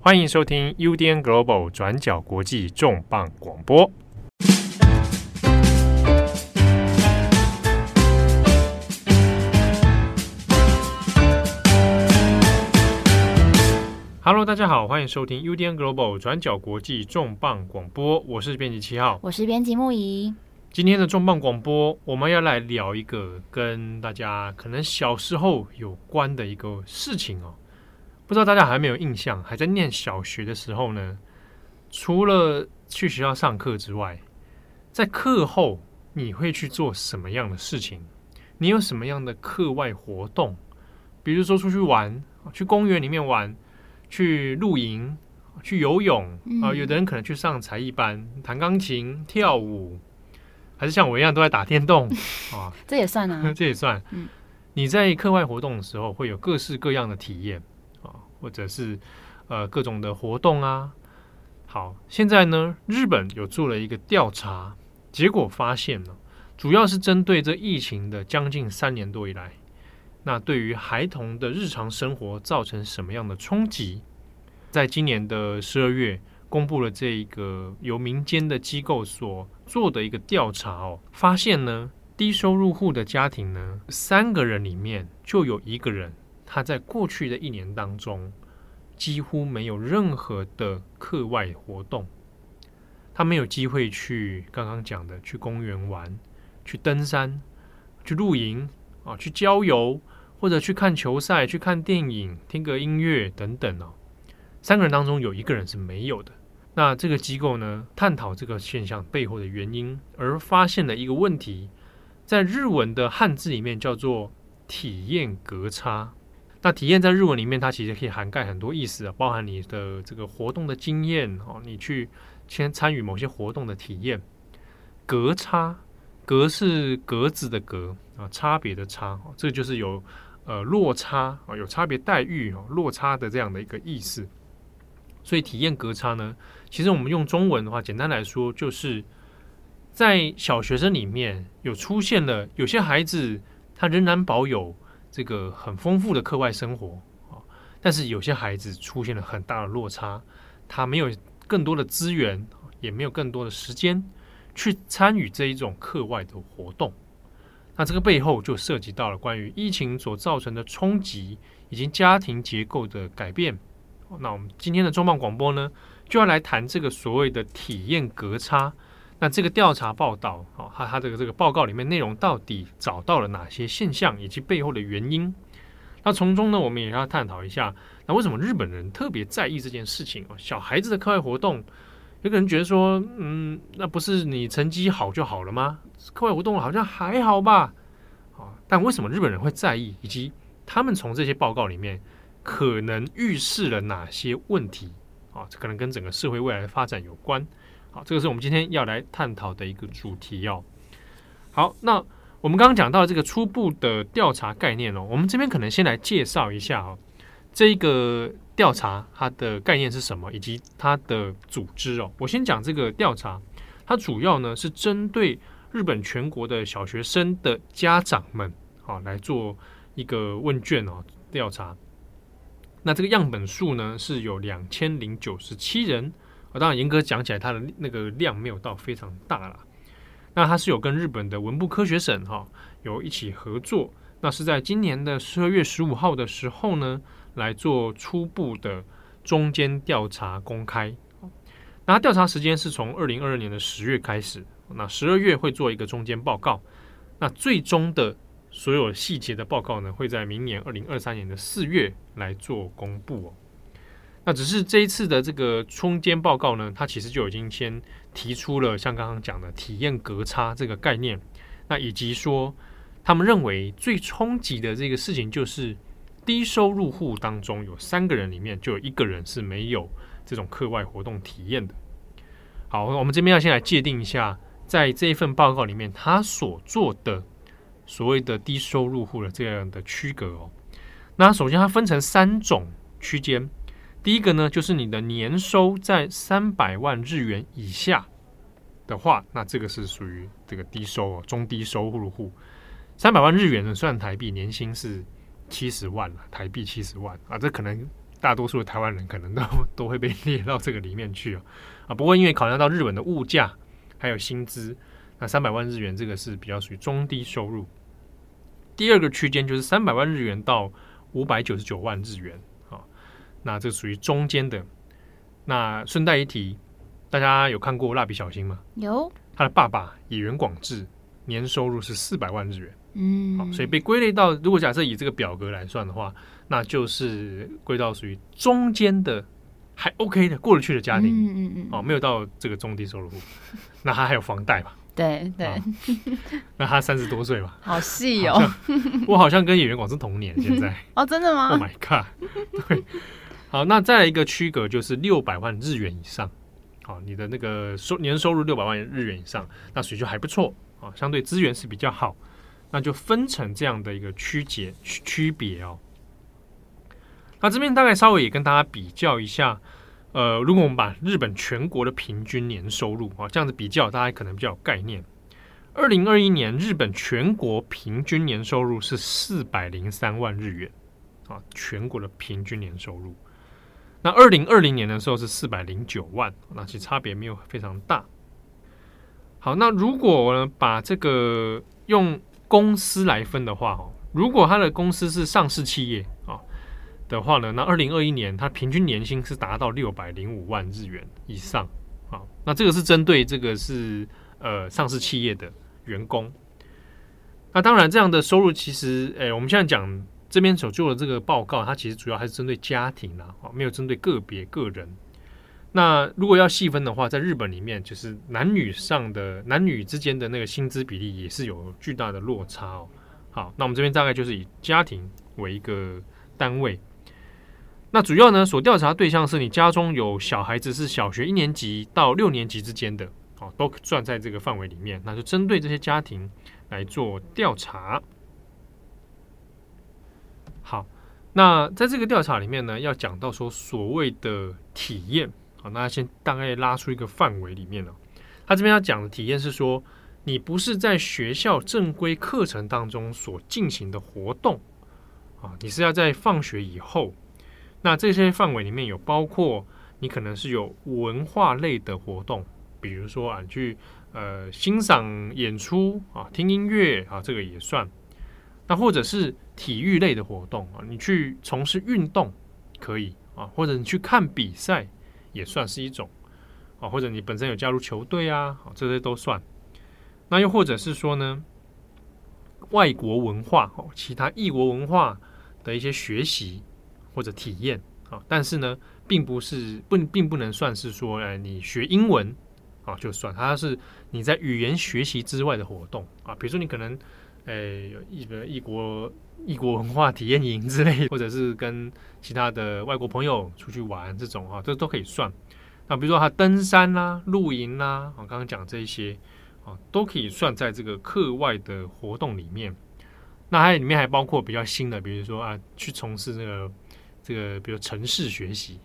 欢迎收听 UDN Global 转角国际重磅广播。Hello，大家好，欢迎收听 UDN Global 转角国际重磅广播。我是编辑七号，我是编辑木仪。今天的重磅广播，我们要来聊一个跟大家可能小时候有关的一个事情哦。不知道大家还有没有印象？还在念小学的时候呢，除了去学校上课之外，在课后你会去做什么样的事情？你有什么样的课外活动？比如说出去玩，去公园里面玩，去露营，去游泳啊、呃。有的人可能去上才艺班，弹钢琴、跳舞，还是像我一样都在打电动 啊？这也算啊，这也算。你在课外活动的时候，会有各式各样的体验。或者是呃各种的活动啊，好，现在呢，日本有做了一个调查，结果发现呢，主要是针对这疫情的将近三年多以来，那对于孩童的日常生活造成什么样的冲击？在今年的十二月，公布了这一个由民间的机构所做的一个调查哦，发现呢，低收入户的家庭呢，三个人里面就有一个人。他在过去的一年当中，几乎没有任何的课外活动，他没有机会去刚刚讲的去公园玩、去登山、去露营啊、去郊游，或者去看球赛、去看电影、听个音乐等等哦。三个人当中有一个人是没有的。那这个机构呢，探讨这个现象背后的原因，而发现了一个问题，在日文的汉字里面叫做体验格差。那体验在日文里面，它其实可以涵盖很多意思啊，包含你的这个活动的经验哦，你去先参与某些活动的体验。格差，格是格子的格啊，差别的差，这就是有呃落差啊，有差别待遇哦，落差的这样的一个意思。所以体验格差呢，其实我们用中文的话，简单来说，就是在小学生里面有出现了有些孩子，他仍然保有。这个很丰富的课外生活啊，但是有些孩子出现了很大的落差，他没有更多的资源，也没有更多的时间去参与这一种课外的活动。那这个背后就涉及到了关于疫情所造成的冲击，以及家庭结构的改变。那我们今天的重磅广播呢，就要来谈这个所谓的体验格差。那这个调查报道，哦，它它这个这个报告里面内容到底找到了哪些现象以及背后的原因？那从中呢，我们也要探讨一下，那为什么日本人特别在意这件事情？哦，小孩子的课外活动，有个人觉得说，嗯，那不是你成绩好就好了吗？课外活动好像还好吧？啊，但为什么日本人会在意？以及他们从这些报告里面可能预示了哪些问题？啊，这可能跟整个社会未来的发展有关。好，这个是我们今天要来探讨的一个主题哦。好，那我们刚刚讲到这个初步的调查概念哦，我们这边可能先来介绍一下哦，这一个调查它的概念是什么，以及它的组织哦。我先讲这个调查，它主要呢是针对日本全国的小学生的家长们啊来做一个问卷哦调查。那这个样本数呢是有两千零九十七人。啊，当然严格讲起来，它的那个量没有到非常大了。那它是有跟日本的文部科学省哈有一起合作，那是在今年的十二月十五号的时候呢来做初步的中间调查公开。那调查时间是从二零二二年的十月开始，那十二月会做一个中间报告，那最终的所有细节的报告呢会在明年二零二三年的四月来做公布哦。那只是这一次的这个中间报告呢，它其实就已经先提出了像刚刚讲的体验格差这个概念，那以及说他们认为最冲击的这个事情就是低收入户当中有三个人里面就有一个人是没有这种课外活动体验的。好，我们这边要先来界定一下，在这一份报告里面他所做的所谓的低收入户的这样的区隔哦。那首先它分成三种区间。第一个呢，就是你的年收在三百万日元以下的话，那这个是属于这个低收哦，中低收入户。三百万日元呢，算台币年薪是七十万了，台币七十万啊，这可能大多数的台湾人可能都 都会被列到这个里面去啊啊。不过因为考量到日本的物价还有薪资，那三百万日元这个是比较属于中低收入。第二个区间就是三百万日元到五百九十九万日元，那这属于中间的。那顺带一提，大家有看过蜡笔小新吗？有。他的爸爸野原广志年收入是四百万日元。嗯，好，所以被归类到，如果假设以这个表格来算的话，那就是归到属于中间的，还 OK 的过得去的家庭。嗯嗯嗯，哦，没有到这个中低收入户，那他还有房贷嘛？对对、哦。那他三十多岁嘛？好细哦。我好像跟野原广志同年，现在。哦，真的吗？Oh my god！对。好，那再来一个区隔就是六百万日元以上。好，你的那个收年收入六百万日元以上，那所以就还不错啊，相对资源是比较好。那就分成这样的一个区别区别哦。那这边大概稍微也跟大家比较一下，呃，如果我们把日本全国的平均年收入啊这样子比较，大家可能比较有概念。二零二一年日本全国平均年收入是四百零三万日元啊，全国的平均年收入。那二零二零年的时候是四百零九万，那其实差别没有非常大。好，那如果我们把这个用公司来分的话，哦，如果他的公司是上市企业啊的话呢，那二零二一年他平均年薪是达到六百零五万日元以上啊。那这个是针对这个是呃上市企业的员工。那当然，这样的收入其实，诶，我们现在讲这边所做的这个报告，它其实主要还是针对家庭啦，啊，没有针对个别个人。那如果要细分的话，在日本里面，就是男女上的男女之间的那个薪资比例也是有巨大的落差哦。好，那我们这边大概就是以家庭为一个单位。那主要呢，所调查对象是你家中有小孩子是小学一年级到六年级之间的，哦，都算在这个范围里面。那就针对这些家庭来做调查。好，那在这个调查里面呢，要讲到说所谓的体验。好，那先大概拉出一个范围里面了。他这边要讲的体验是说，你不是在学校正规课程当中所进行的活动啊，你是要在放学以后。那这些范围里面有包括你可能是有文化类的活动，比如说啊，去呃欣赏演出啊，听音乐啊，这个也算。那或者是体育类的活动啊，你去从事运动可以啊，或者你去看比赛。也算是一种啊，或者你本身有加入球队啊，这些都算。那又或者是说呢，外国文化哦，其他异国文化的一些学习或者体验啊，但是呢，并不是不并不能算是说，哎，你学英文啊就算，它是你在语言学习之外的活动啊，比如说你可能哎有异个异国异国文化体验营之类，或者是跟。其他的外国朋友出去玩这种啊，这都可以算。那比如说他登山啦、啊、露营啦、啊，我刚刚讲这一些啊，都可以算在这个课外的活动里面。那还里面还包括比较新的，比如说啊，去从事这个这个，比如城市学习、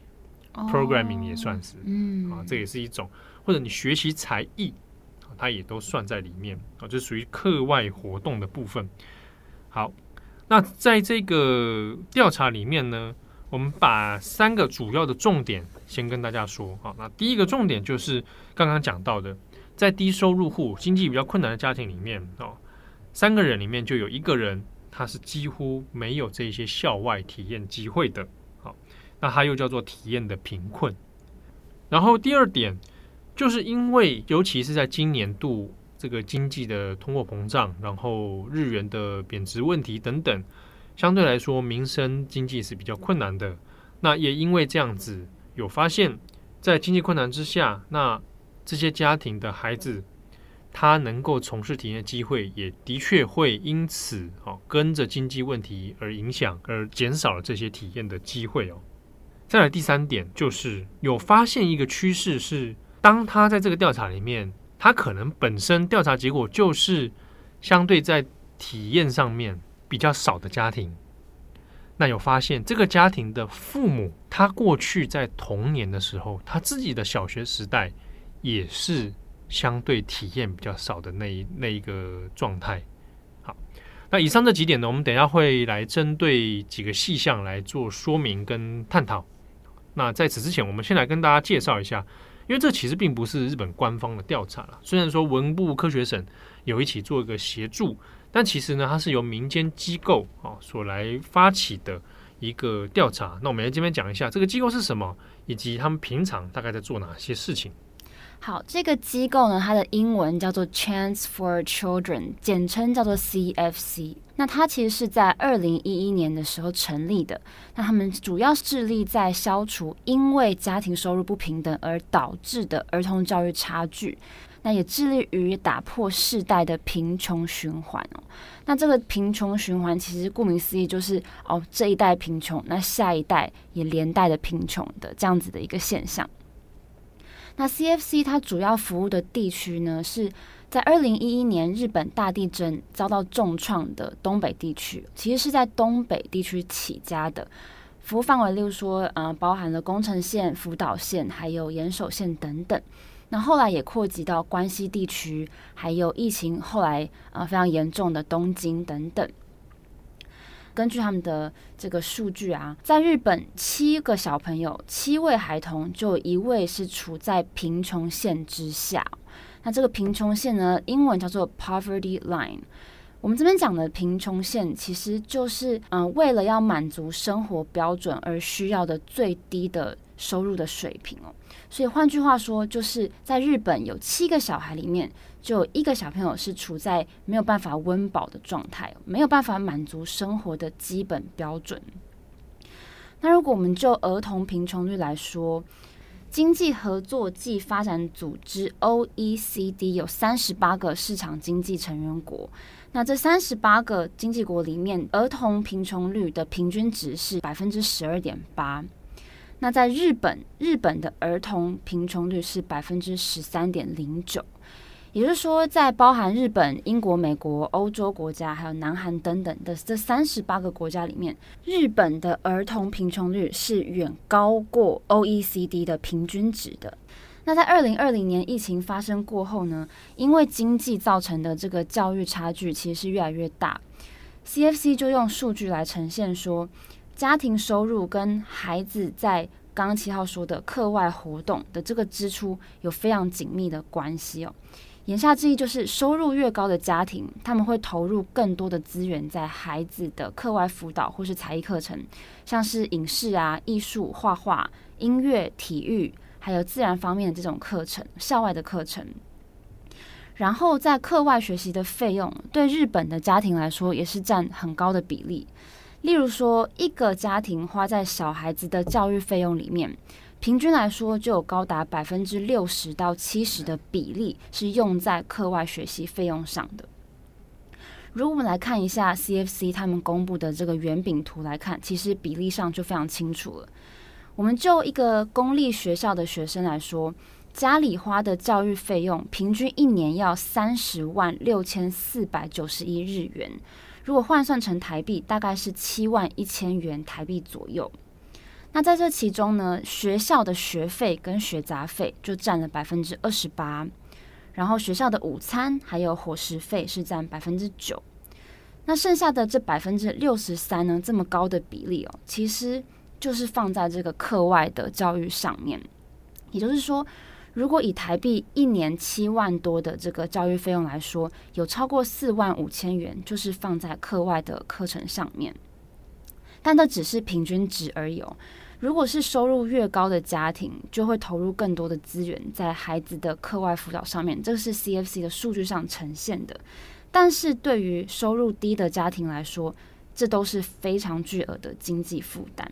哦、，programming 也算是，嗯啊，这也是一种。或者你学习才艺，它也都算在里面啊，就属于课外活动的部分。好，那在这个调查里面呢，我们把三个主要的重点先跟大家说啊。那第一个重点就是刚刚讲到的，在低收入户、经济比较困难的家庭里面哦，三个人里面就有一个人他是几乎没有这些校外体验机会的。好，那他又叫做体验的贫困。然后第二点，就是因为尤其是在今年度这个经济的通货膨胀，然后日元的贬值问题等等。相对来说，民生经济是比较困难的。那也因为这样子，有发现，在经济困难之下，那这些家庭的孩子，他能够从事体验的机会，也的确会因此哦，跟着经济问题而影响，而减少了这些体验的机会哦。再来第三点，就是有发现一个趋势是，当他在这个调查里面，他可能本身调查结果就是相对在体验上面。比较少的家庭，那有发现这个家庭的父母，他过去在童年的时候，他自己的小学时代也是相对体验比较少的那一那一个状态。好，那以上这几点呢，我们等一下会来针对几个细项来做说明跟探讨。那在此之前，我们先来跟大家介绍一下，因为这其实并不是日本官方的调查了。虽然说文部科学省有一起做一个协助，但其实呢，它是由民间机构啊所来发起的一个调查。那我们来这边讲一下这个机构是什么，以及他们平常大概在做哪些事情。好，这个机构呢，它的英文叫做 Chance for Children，简称叫做 CFC。那它其实是在二零一一年的时候成立的。那他们主要致力在消除因为家庭收入不平等而导致的儿童教育差距。那也致力于打破世代的贫穷循环哦。那这个贫穷循环其实顾名思义就是哦，这一代贫穷，那下一代也连带的贫穷的这样子的一个现象。那 CFC 它主要服务的地区呢，是在二零一一年日本大地震遭到重创的东北地区，其实是在东北地区起家的，服务范围例如说，呃，包含了宫城县、福岛县，还有岩手县等等。那后来也扩及到关西地区，还有疫情后来呃非常严重的东京等等。根据他们的这个数据啊，在日本，七个小朋友，七位孩童，就有一位是处在贫穷线之下。那这个贫穷线呢，英文叫做 poverty line。我们这边讲的贫穷线，其实就是嗯、为了要满足生活标准而需要的最低的收入的水平哦。所以换句话说，就是在日本有七个小孩里面，就有一个小朋友是处在没有办法温饱的状态，没有办法满足生活的基本标准。那如果我们就儿童贫穷率来说，经济合作暨发展组织 （OECD） 有三十八个市场经济成员国，那这三十八个经济国里面，儿童贫穷率的平均值是百分之十二点八。那在日本，日本的儿童贫穷率是百分之十三点零九。也就是说，在包含日本、英国、美国、欧洲国家，还有南韩等等的这三十八个国家里面，日本的儿童贫穷率是远高过 OECD 的平均值的。那在二零二零年疫情发生过后呢，因为经济造成的这个教育差距其实是越来越大，CFC 就用数据来呈现说，家庭收入跟孩子在刚刚七号说的课外活动的这个支出有非常紧密的关系哦。言下之意就是，收入越高的家庭，他们会投入更多的资源在孩子的课外辅导或是才艺课程，像是影视啊、艺术、画画、音乐、体育，还有自然方面的这种课程、校外的课程。然后在课外学习的费用，对日本的家庭来说也是占很高的比例。例如说，一个家庭花在小孩子的教育费用里面。平均来说，就有高达百分之六十到七十的比例是用在课外学习费用上的。如果我们来看一下 CFC 他们公布的这个圆饼图来看，其实比例上就非常清楚了。我们就一个公立学校的学生来说，家里花的教育费用平均一年要三十万六千四百九十一日元，如果换算成台币，大概是七万一千元台币左右。那在这其中呢，学校的学费跟学杂费就占了百分之二十八，然后学校的午餐还有伙食费是占百分之九，那剩下的这百分之六十三呢，这么高的比例哦，其实就是放在这个课外的教育上面。也就是说，如果以台币一年七万多的这个教育费用来说，有超过四万五千元就是放在课外的课程上面，但这只是平均值而已哦。如果是收入越高的家庭，就会投入更多的资源在孩子的课外辅导上面，这是 CFC 的数据上呈现的。但是对于收入低的家庭来说，这都是非常巨额的经济负担。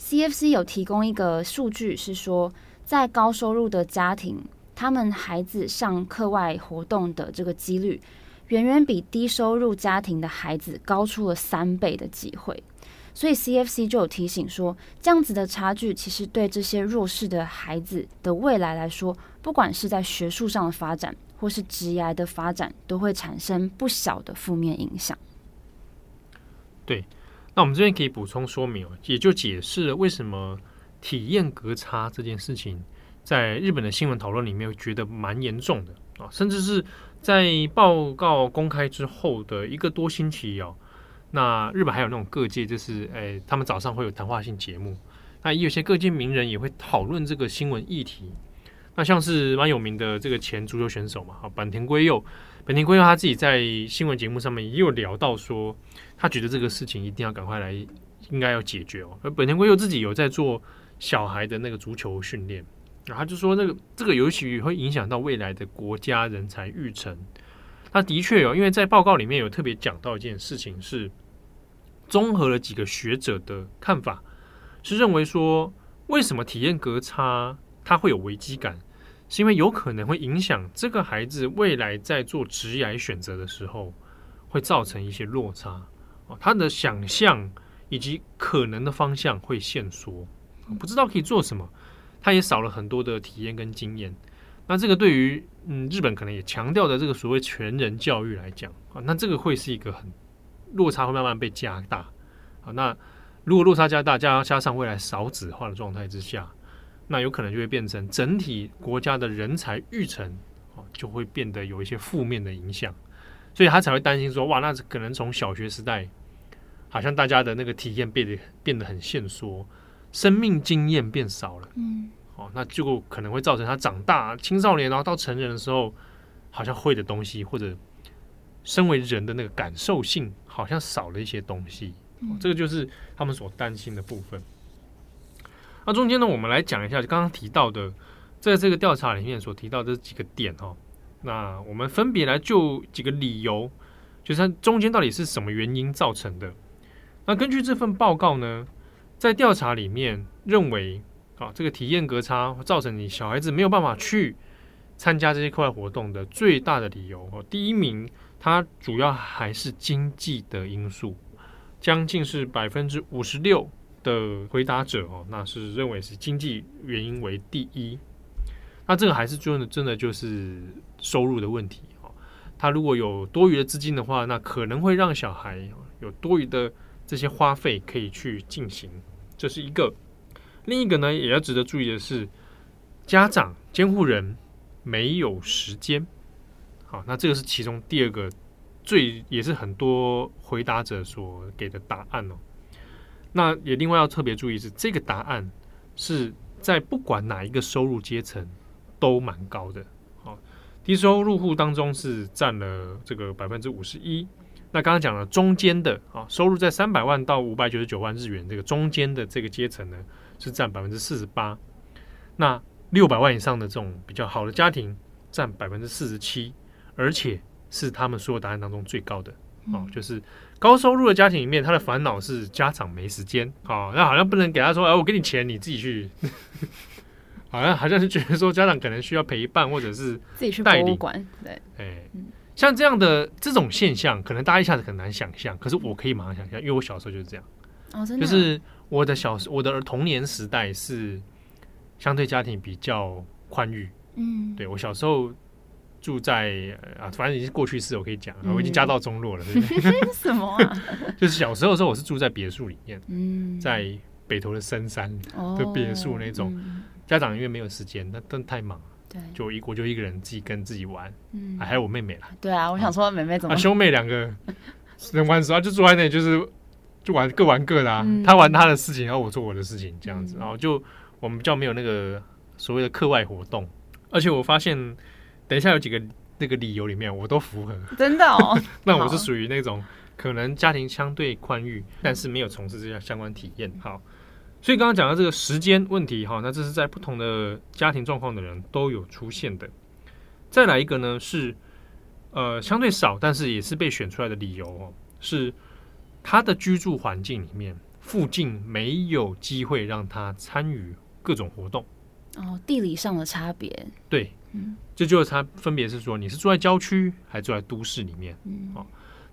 CFC 有提供一个数据，是说在高收入的家庭，他们孩子上课外活动的这个几率，远远比低收入家庭的孩子高出了三倍的机会。所以 CFC 就有提醒说，这样子的差距其实对这些弱势的孩子的未来来说，不管是在学术上的发展，或是职业的发展，都会产生不小的负面影响。对，那我们这边可以补充说明，也就解释了为什么体验格差这件事情，在日本的新闻讨论里面觉得蛮严重的啊，甚至是在报告公开之后的一个多星期哦，那日本还有那种各界就是，哎，他们早上会有谈话性节目，那也有些各界名人也会讨论这个新闻议题。那像是蛮有名的这个前足球选手嘛，啊，坂田圭佑，坂田圭佑他自己在新闻节目上面也有聊到说，他觉得这个事情一定要赶快来，应该要解决哦。而坂田圭佑自己有在做小孩的那个足球训练。然后就说，那个这个游戏会影响到未来的国家人才育成。那的确有，因为在报告里面有特别讲到一件事情，是综合了几个学者的看法，是认为说，为什么体验格差它会有危机感，是因为有可能会影响这个孩子未来在做职业选择的时候，会造成一些落差哦，他的想象以及可能的方向会限缩，不知道可以做什么。他也少了很多的体验跟经验，那这个对于嗯日本可能也强调的这个所谓全人教育来讲啊，那这个会是一个很落差会慢慢被加大啊。那如果落差加大，加加上未来少子化的状态之下，那有可能就会变成整体国家的人才育成啊，就会变得有一些负面的影响，所以他才会担心说，哇，那可能从小学时代，好像大家的那个体验变得变得很限缩。生命经验变少了，嗯，哦，那就可能会造成他长大青少年，然后到成人的时候，好像会的东西或者身为人的那个感受性，好像少了一些东西。哦，这个就是他们所担心的部分。那中间呢，我们来讲一下刚刚提到的，在这个调查里面所提到的这几个点哈。那我们分别来就几个理由，就是它中间到底是什么原因造成的。那根据这份报告呢，在调查里面认为，啊，这个体验格差造成你小孩子没有办法去参加这些课外活动的最大的理由，哦，第一名，它主要还是经济的因素，将近是百分之五十六的回答者哦，那是认为是经济原因为第一。那这个还是真的真的就是收入的问题哦，他如果有多余的资金的话，那可能会让小孩有多余的。这些花费可以去进行，这是一个。另一个呢，也要值得注意的是，家长监护人没有时间。好，那这个是其中第二个最也是很多回答者所给的答案哦。那也另外要特别注意是，这个答案是在不管哪一个收入阶层都蛮高的。好，低收入户当中是占了这个百分之五十一。那刚刚讲了中间的啊，收入在三百万到五百九十九万日元这个中间的这个阶层呢，是占百分之四十八。那六百万以上的这种比较好的家庭占百分之四十七，而且是他们所有答案当中最高的哦。就是高收入的家庭里面，他的烦恼是家长没时间啊。那好像不能给他说，哎，我给你钱，你自己去。好像好像是觉得说家长可能需要陪伴，或者是自己去博物馆。对，哎。像这样的这种现象，可能大家一下子很难想象，可是我可以马上想象，因为我小时候就是这样。哦，真的。就是我的小我的童年时代是相对家庭比较宽裕。嗯，对我小时候住在啊，反正已经是过去式，我可以讲，嗯、我已经家道中落了，对不对？什么啊？就是小时候的时候，我是住在别墅里面，嗯，在北投的深山的别墅那种，家长因为没有时间，那真的太忙。对，就一我就一个人自己跟自己玩，嗯，还有我妹妹啦。对啊，我想说妹妹怎么？啊，兄妹两个 人玩的时候就坐在那里，就是就玩各玩各的啊。他玩他的事情，然后我做我的事情，这样子。然后就我们比较没有那个所谓的课外活动。而且我发现，等一下有几个那个理由里面，我都符合。真的哦。那我是属于那种可能家庭相对宽裕，但是没有从事这项相关体验。好。所以刚刚讲到这个时间问题，哈，那这是在不同的家庭状况的人都有出现的。再来一个呢，是呃相对少，但是也是被选出来的理由哦，是他的居住环境里面附近没有机会让他参与各种活动。哦，地理上的差别。对，嗯，这就是他分别是说你是住在郊区还是住在都市里面，嗯，哦，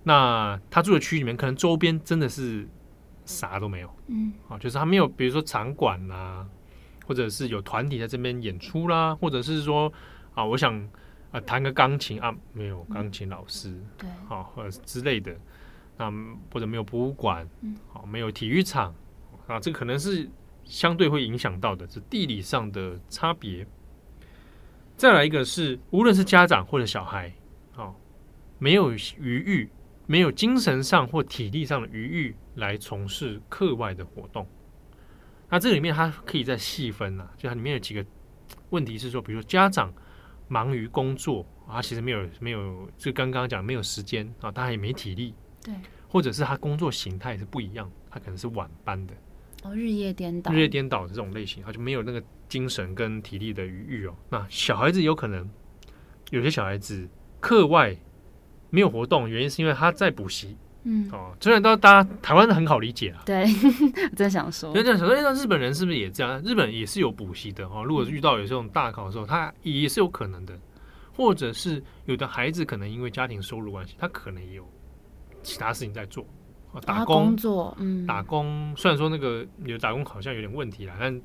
那他住的区域里面可能周边真的是。啥都没有，嗯，啊，就是他没有，比如说场馆啦，或者是有团体在这边演出啦，或者是说啊，我想啊弹个钢琴啊，没有钢琴老师，嗯、对，啊，或者之类的，啊，或者没有博物馆，嗯，好，没有体育场，啊，这可能是相对会影响到的，是地理上的差别。再来一个是，无论是家长或者小孩，啊，没有余裕，没有精神上或体力上的余裕来从事课外的活动。那这里面它可以再细分啊，就它里面有几个问题是说，比如说家长忙于工作啊，他其实没有没有，就刚刚讲没有时间啊，他也没体力，对，或者是他工作形态是不一样，他可能是晚班的，哦，日夜颠倒，日夜颠倒的这种类型，他就没有那个精神跟体力的余裕哦。那小孩子有可能有些小孩子课外没有活动，原因是因为他在补习。嗯，哦，虽然到大家台湾很好理解啊，对，我真想说，就这样想说，哎，那日本人是不是也这样？日本也是有补习的哦。如果遇到有这种大考的时候，他也是有可能的，或者是有的孩子可能因为家庭收入关系，他可能也有其他事情在做，哦打工，工作，嗯，打工。虽然说那个有打工好像有点问题啦，但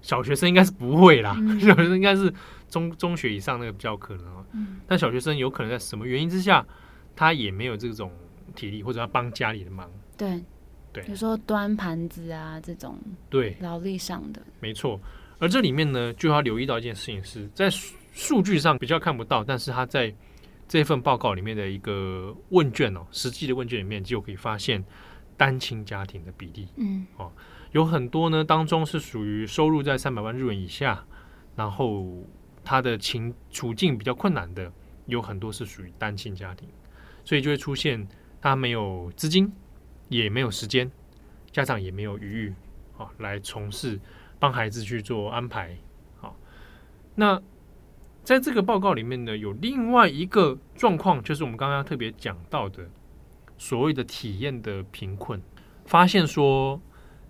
小学生应该是不会啦，嗯、小学生应该是中中学以上那个比较可能哦。嗯，但小学生有可能在什么原因之下，他也没有这种。体力或者要帮家里的忙，对。对，比如说端盘子啊这种，对。劳力上的，没错。而这里面呢，就要留意到一件事情是，在数据上比较看不到，但是他在这份报告里面的一个问卷哦，实际的问卷里面就可以发现单亲家庭的比例，嗯。哦，有很多呢当中是属于收入在三百万日元以下，然后他的情处境比较困难的，有很多是属于单亲家庭，所以就会出现。他没有资金，也没有时间，家长也没有余裕，啊，来从事帮孩子去做安排。好，那在这个报告里面呢，有另外一个状况，就是我们刚刚特别讲到的所谓的体验的贫困，发现说，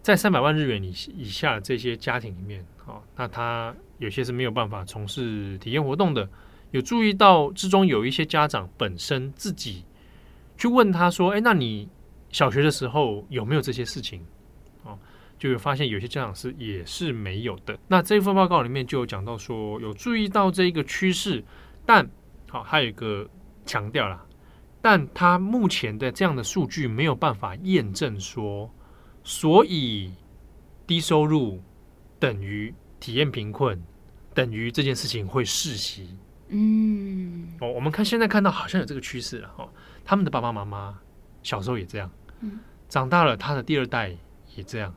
在三百万日元以以下这些家庭里面，啊，那他有些是没有办法从事体验活动的，有注意到之中有一些家长本身自己。去问他说：“哎，那你小学的时候有没有这些事情？”哦，就有发现有些家长是也是没有的。那这份报告里面就有讲到说，有注意到这一个趋势，但好，还有一个强调啦，但他目前的这样的数据没有办法验证说，所以低收入等于体验贫困，等于这件事情会世袭。嗯，哦，我们看现在看到好像有这个趋势了哈。他们的爸爸妈妈小时候也这样，嗯，长大了他的第二代也这样，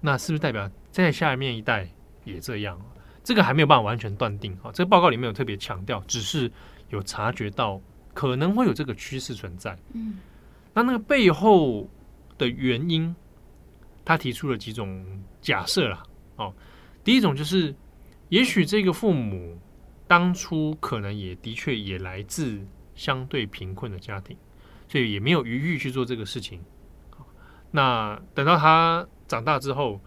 那是不是代表在下面一代也这样？这个还没有办法完全断定啊。这个报告里面有特别强调，只是有察觉到可能会有这个趋势存在。嗯，那那个背后的原因，他提出了几种假设啦。哦，第一种就是，也许这个父母当初可能也的确也来自相对贫困的家庭。所以也没有余裕去做这个事情。那等到他长大之后，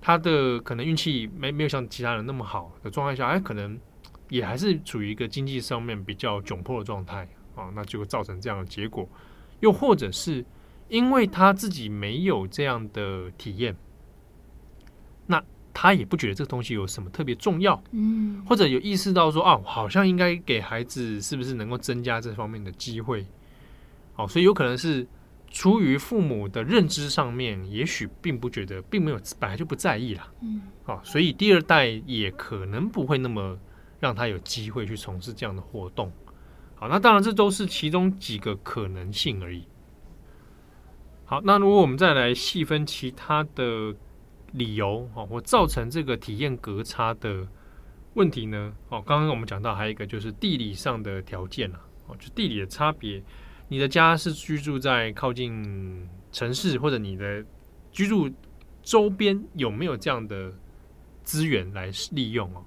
他的可能运气没没有像其他人那么好的状态下，哎，可能也还是处于一个经济上面比较窘迫的状态啊，那就会造成这样的结果。又或者是因为他自己没有这样的体验，那他也不觉得这个东西有什么特别重要，嗯，或者有意识到说啊，好像应该给孩子是不是能够增加这方面的机会。哦，所以有可能是出于父母的认知上面，也许并不觉得，并没有本来就不在意啦。嗯，好，所以第二代也可能不会那么让他有机会去从事这样的活动。好，那当然这都是其中几个可能性而已。好，那如果我们再来细分其他的理由，哦，或造成这个体验隔差的问题呢？哦，刚刚我们讲到还有一个就是地理上的条件啊，哦，就地理的差别。你的家是居住在靠近城市，或者你的居住周边有没有这样的资源来利用哦？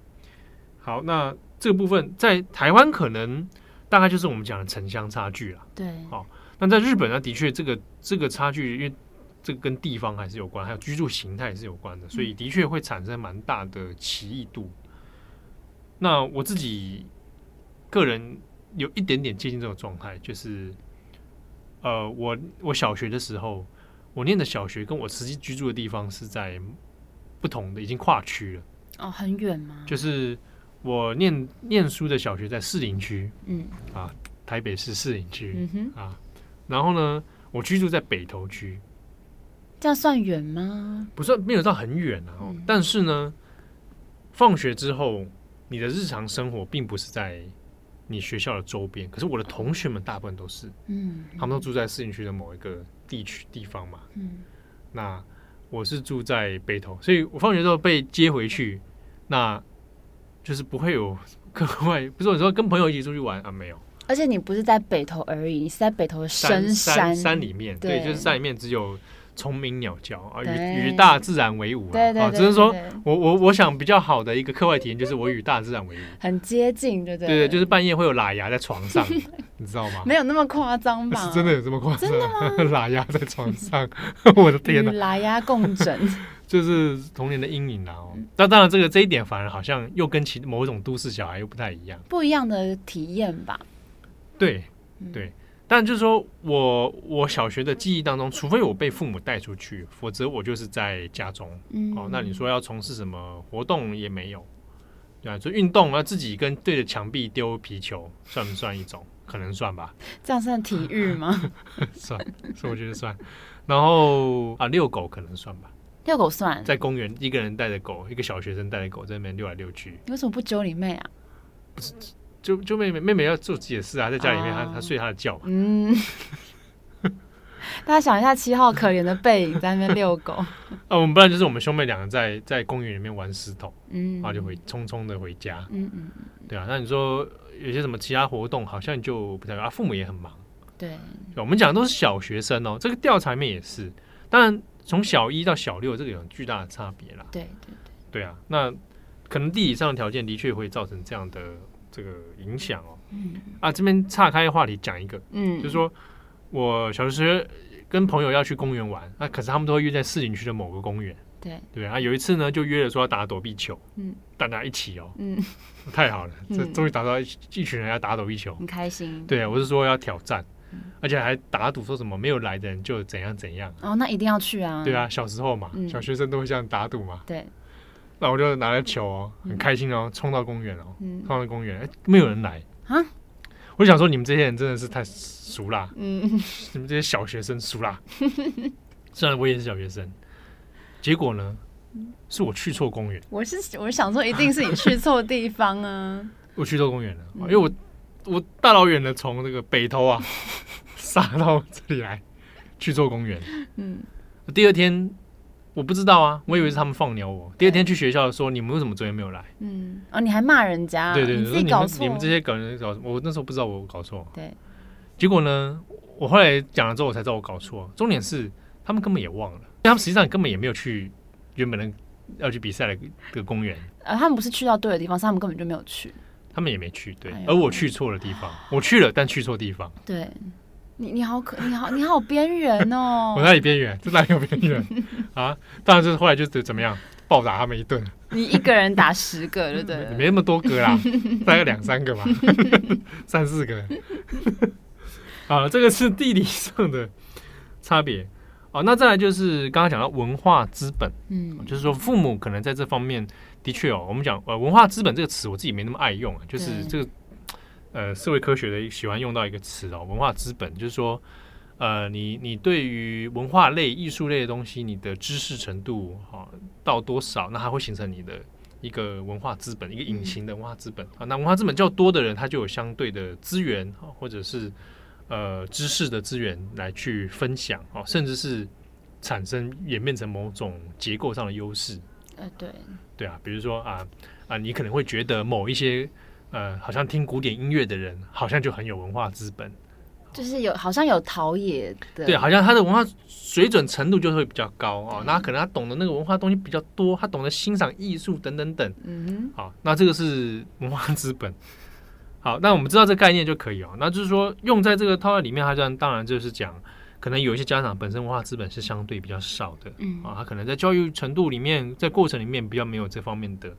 好，那这个部分在台湾可能大概就是我们讲的城乡差距了。对，好，那在日本呢，的确这个这个差距，因为这个跟地方还是有关，还有居住形态是有关的，所以的确会产生蛮大的歧异度。那我自己个人有一点点接近这种状态，就是。呃，我我小学的时候，我念的小学跟我实际居住的地方是在不同的，已经跨区了。哦，很远吗？就是我念念书的小学在士林区，嗯，啊，台北市士林区，嗯哼，啊，然后呢，我居住在北投区，这样算远吗？不算，没有到很远啊。嗯，但是呢，放学之后，你的日常生活并不是在你学校的周边，可是我的同学们大部分都是，嗯，他们都住在市营区的某一个地区地方嘛。嗯，那我是住在北投，所以我放学之后被接回去，那就是不会有课外，不是我说跟朋友一起出去玩啊，没有。而且你不是在北投而已，你是在北投的深山山山里面，对，对就是山里面只有。虫鸣鸟叫啊，与与大自然为伍啊，对对对对对，只是说我我我想比较好的一个课外体验就是我与大自然为伍，很接近，对不对？对对，就是半夜会有喇牙在床上，你知道吗？没有那么夸张吧？是真的有这么夸张？真的吗？喇牙在床上，我的天哪！与喇牙共枕，就是童年的阴影啊哦。那当然，这个这一点反而好像又跟其某种都市小孩又不太一样，不一样的体验吧？对对。但就是说我我小学的记忆当中，除非我被父母带出去，否则我就是在家中。嗯，哦，那你说要从事什么活动也没有，对啊，就运动啊，自己跟对着墙壁丢皮球，算不算一种？可能算吧。这样算体育吗？算，所以我觉得算。然后啊，遛狗可能算吧。遛狗算，在公园一个人带着狗，一个小学生带着狗在那边遛来遛去。你为什么不揪你妹啊？不是。就就妹妹妹妹要做自己的事啊，在家里面她她、oh. 睡她的觉。嗯，大家想一下七号可怜的背影在那边遛狗。啊，我们不然就是我们兄妹两个在在公园里面玩石头，嗯，然后就回匆匆的回家。嗯嗯，对啊，那你说有些什么其他活动，好像就不太啊，父母也很忙。对，我们讲的都是小学生哦，这个调查里面也是。当然，从小一到小六，这个有巨大的差别啦。对对对，对啊，那可能地理上的条件的确会造成这样的。这个影响哦，嗯。啊，这边岔开话题讲一个，嗯，就是说我小时跟朋友要去公园玩，那可是他们都会约在市景区的某个公园，对。对啊，有一次呢就约了说要打躲避球，嗯，大家一起哦，嗯，太好了，这终于打到一群人要打躲避球，很开心，对啊，我是说要挑战，而且还打赌说什么没有来的人就怎样怎样，哦，那一定要去啊，对啊，小时候嘛，小学生都会这样打赌嘛，对。那我就拿着球哦，很开心哦，冲到公园哦，嗯，冲到公园，哎，没有人来啊！我想说，你们这些人真的是太俗啦，嗯，你们这些小学生俗啦。虽然我也是小学生，结果呢，是我去错公园。我是我是想说，一定是你去错地方啊！我去错公园了，因为我我大老远的从这个北头啊 杀到这里来，去错公园。嗯，第二天。我不知道啊，我以为是他们放鸟我。第二天去学校说：“你们为什么昨天没有来？”嗯，哦，你还骂人家？对对对，你自己搞错。你们这些搞人搞，我那时候不知道我搞错。对。结果呢，我后来讲了之后，我才知道我搞错。重点是他们根本也忘了，他们实际上根本也没有去原本的要去比赛的的公园。呃，他们不是去到对的地方，是他们根本就没有去。他们也没去，对。而我去错了地方，我去了，但去错地方。对。你你好可你好你好边缘哦！我哪里边缘？这哪里有边缘 啊？当然就是后来就是怎么样暴打他们一顿。你一个人打十个，对不对？没那么多个啦，大概两三个吧，三四个。好了，这个是地理上的差别。哦，那再来就是刚刚讲到文化资本，嗯，就是说父母可能在这方面的确哦，我们讲呃文化资本这个词，我自己没那么爱用啊，就是这个。呃，社会科学的喜欢用到一个词哦，文化资本，就是说，呃，你你对于文化类、艺术类的东西，你的知识程度哈、哦、到多少，那它会形成你的一个文化资本，一个隐形的文化资本啊。那文化资本较多的人，他就有相对的资源或者是呃知识的资源来去分享哦，甚至是产生演变成某种结构上的优势。呃，对，对啊，比如说啊啊，你可能会觉得某一些。呃，好像听古典音乐的人，好像就很有文化资本，就是有好像有陶冶的，对，好像他的文化水准程度就会比较高哦。那可能他懂得那个文化东西比较多，他懂得欣赏艺术等等等。嗯哼，好，那这个是文化资本。好，那我们知道这概念就可以哦。那就是说，用在这个套在里面，他这样当然就是讲，可能有一些家长本身文化资本是相对比较少的，嗯啊，他可能在教育程度里面，在过程里面比较没有这方面的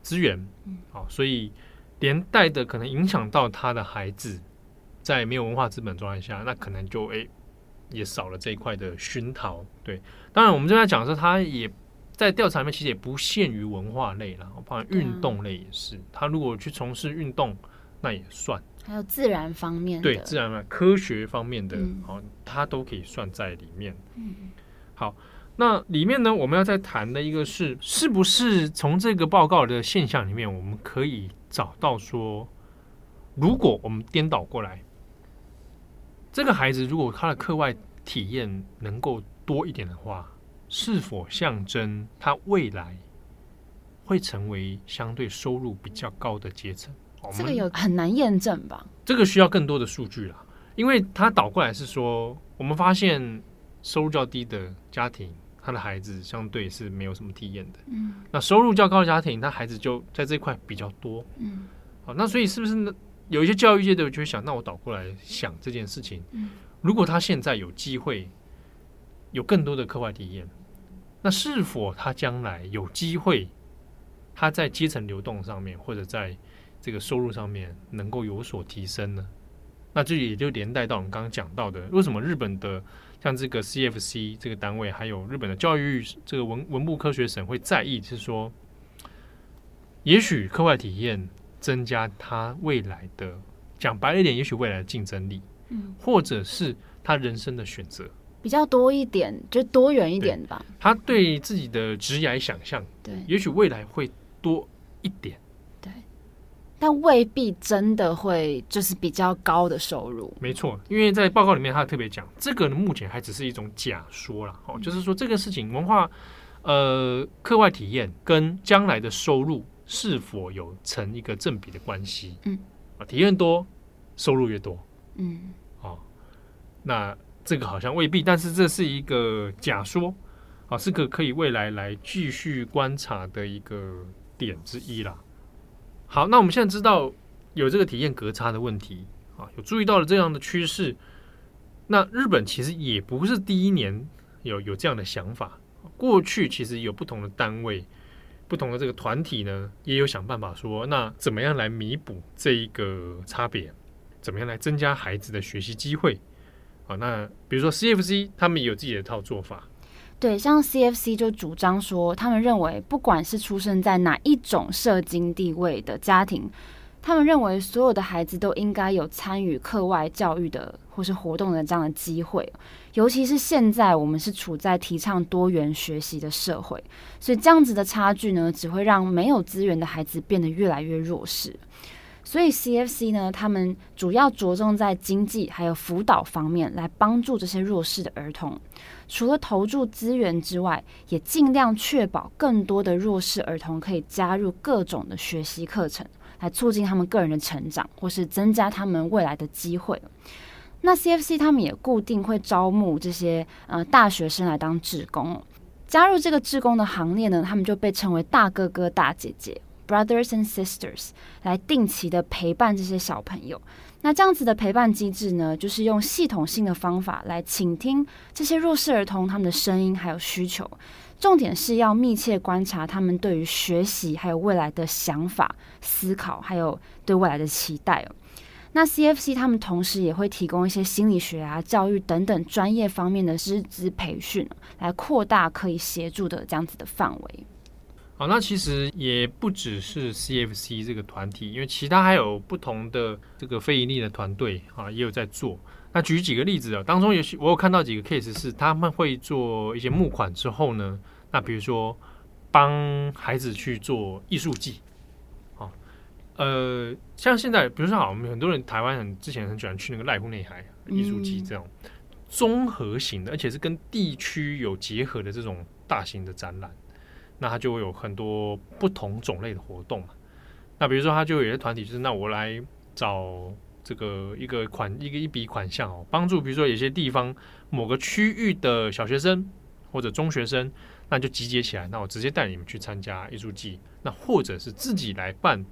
资源，嗯，好，所以。连带的可能影响到他的孩子，在没有文化资本状态下，那可能就诶、欸、也少了这一块的熏陶。对，当然我们正在讲说，他也在调查里面其实也不限于文化类啦，包括运动类也是。他如果去从事运动，那也算。还有自然方面的，对自然科学方面的，好、嗯，他都可以算在里面。嗯，好。那里面呢，我们要再谈的一个是，是不是从这个报告的现象里面，我们可以找到说，如果我们颠倒过来，这个孩子如果他的课外体验能够多一点的话，是否象征他未来会成为相对收入比较高的阶层？这个有很难验证吧？这个需要更多的数据啦，因为他倒过来是说，我们发现收入较低的家庭，他的孩子相对是没有什么体验的。嗯，那收入较高的家庭，他孩子就在这块比较多。嗯，好，那所以是不是呢？有一些教育界的就会想，那我倒过来想这件事情，如果他现在有机会有更多的课外体验，那是否他将来有机会他在阶层流动上面或者在这个收入上面能够有所提升呢？那这也就连带到我们刚刚讲到的，为什么日本的像这个 CFC 这个单位，还有日本的教育这个文文部科学省会在意，是说，也许课外体验增加他未来的，讲白了一点，也许未来的竞争力，嗯，或者是他人生的选择比较多一点，就多元一点吧。他对自己的职业想象，对，也许未来会多一点。但未必真的会就是比较高的收入。没错，因为在报告里面他特别讲，这个呢目前还只是一种假说啦。哦、嗯，就是说这个事情文化呃课外体验跟将来的收入是否有成一个正比的关系？嗯，啊，体验多收入越多，嗯，哦，那这个好像未必，但是这是一个假说啊，是个可以未来来继续观察的一个点之一啦。好，那我们现在知道有这个体验格差的问题啊，有注意到了这样的趋势。那日本其实也不是第一年有有这样的想法，过去其实有不同的单位、不同的这个团体呢，也有想办法说，那怎么样来弥补这一个差别？怎么样来增加孩子的学习机会？啊，那比如说 CFC 他们也有自己的一套做法。对，像 CFC 就主张说，他们认为不管是出生在哪一种社经地位的家庭，他们认为所有的孩子都应该有参与课外教育的或是活动的这样的机会。尤其是现在我们是处在提倡多元学习的社会，所以这样子的差距呢，只会让没有资源的孩子变得越来越弱势。所以 CFC 呢，他们主要着重在经济还有辅导方面来帮助这些弱势的儿童。除了投注资源之外，也尽量确保更多的弱势儿童可以加入各种的学习课程，来促进他们个人的成长，或是增加他们未来的机会。那 CFC 他们也固定会招募这些呃大学生来当志工，加入这个志工的行列呢，他们就被称为大哥哥大姐姐。Brothers and sisters 来定期的陪伴这些小朋友，那这样子的陪伴机制呢，就是用系统性的方法来倾听这些弱势儿童他们的声音还有需求，重点是要密切观察他们对于学习还有未来的想法、思考，还有对未来的期待。那 CFC 他们同时也会提供一些心理学啊、教育等等专业方面的师资培训，来扩大可以协助的这样子的范围。好，那其实也不只是 CFC 这个团体，因为其他还有不同的这个非盈利的团队啊，也有在做。那举几个例子啊，当中有些我有看到几个 case 是他们会做一些募款之后呢，那比如说帮孩子去做艺术季，啊，呃，像现在比如说好，我们很多人台湾很之前很喜欢去那个濑户内海艺术季这种综合型的，而且是跟地区有结合的这种大型的展览。那他就会有很多不同种类的活动嘛。那比如说，他就有些团体就是，那我来找这个一个款一个一笔款项哦，帮助比如说有些地方某个区域的小学生或者中学生，那就集结起来，那我直接带你们去参加艺术季，那或者是自己来办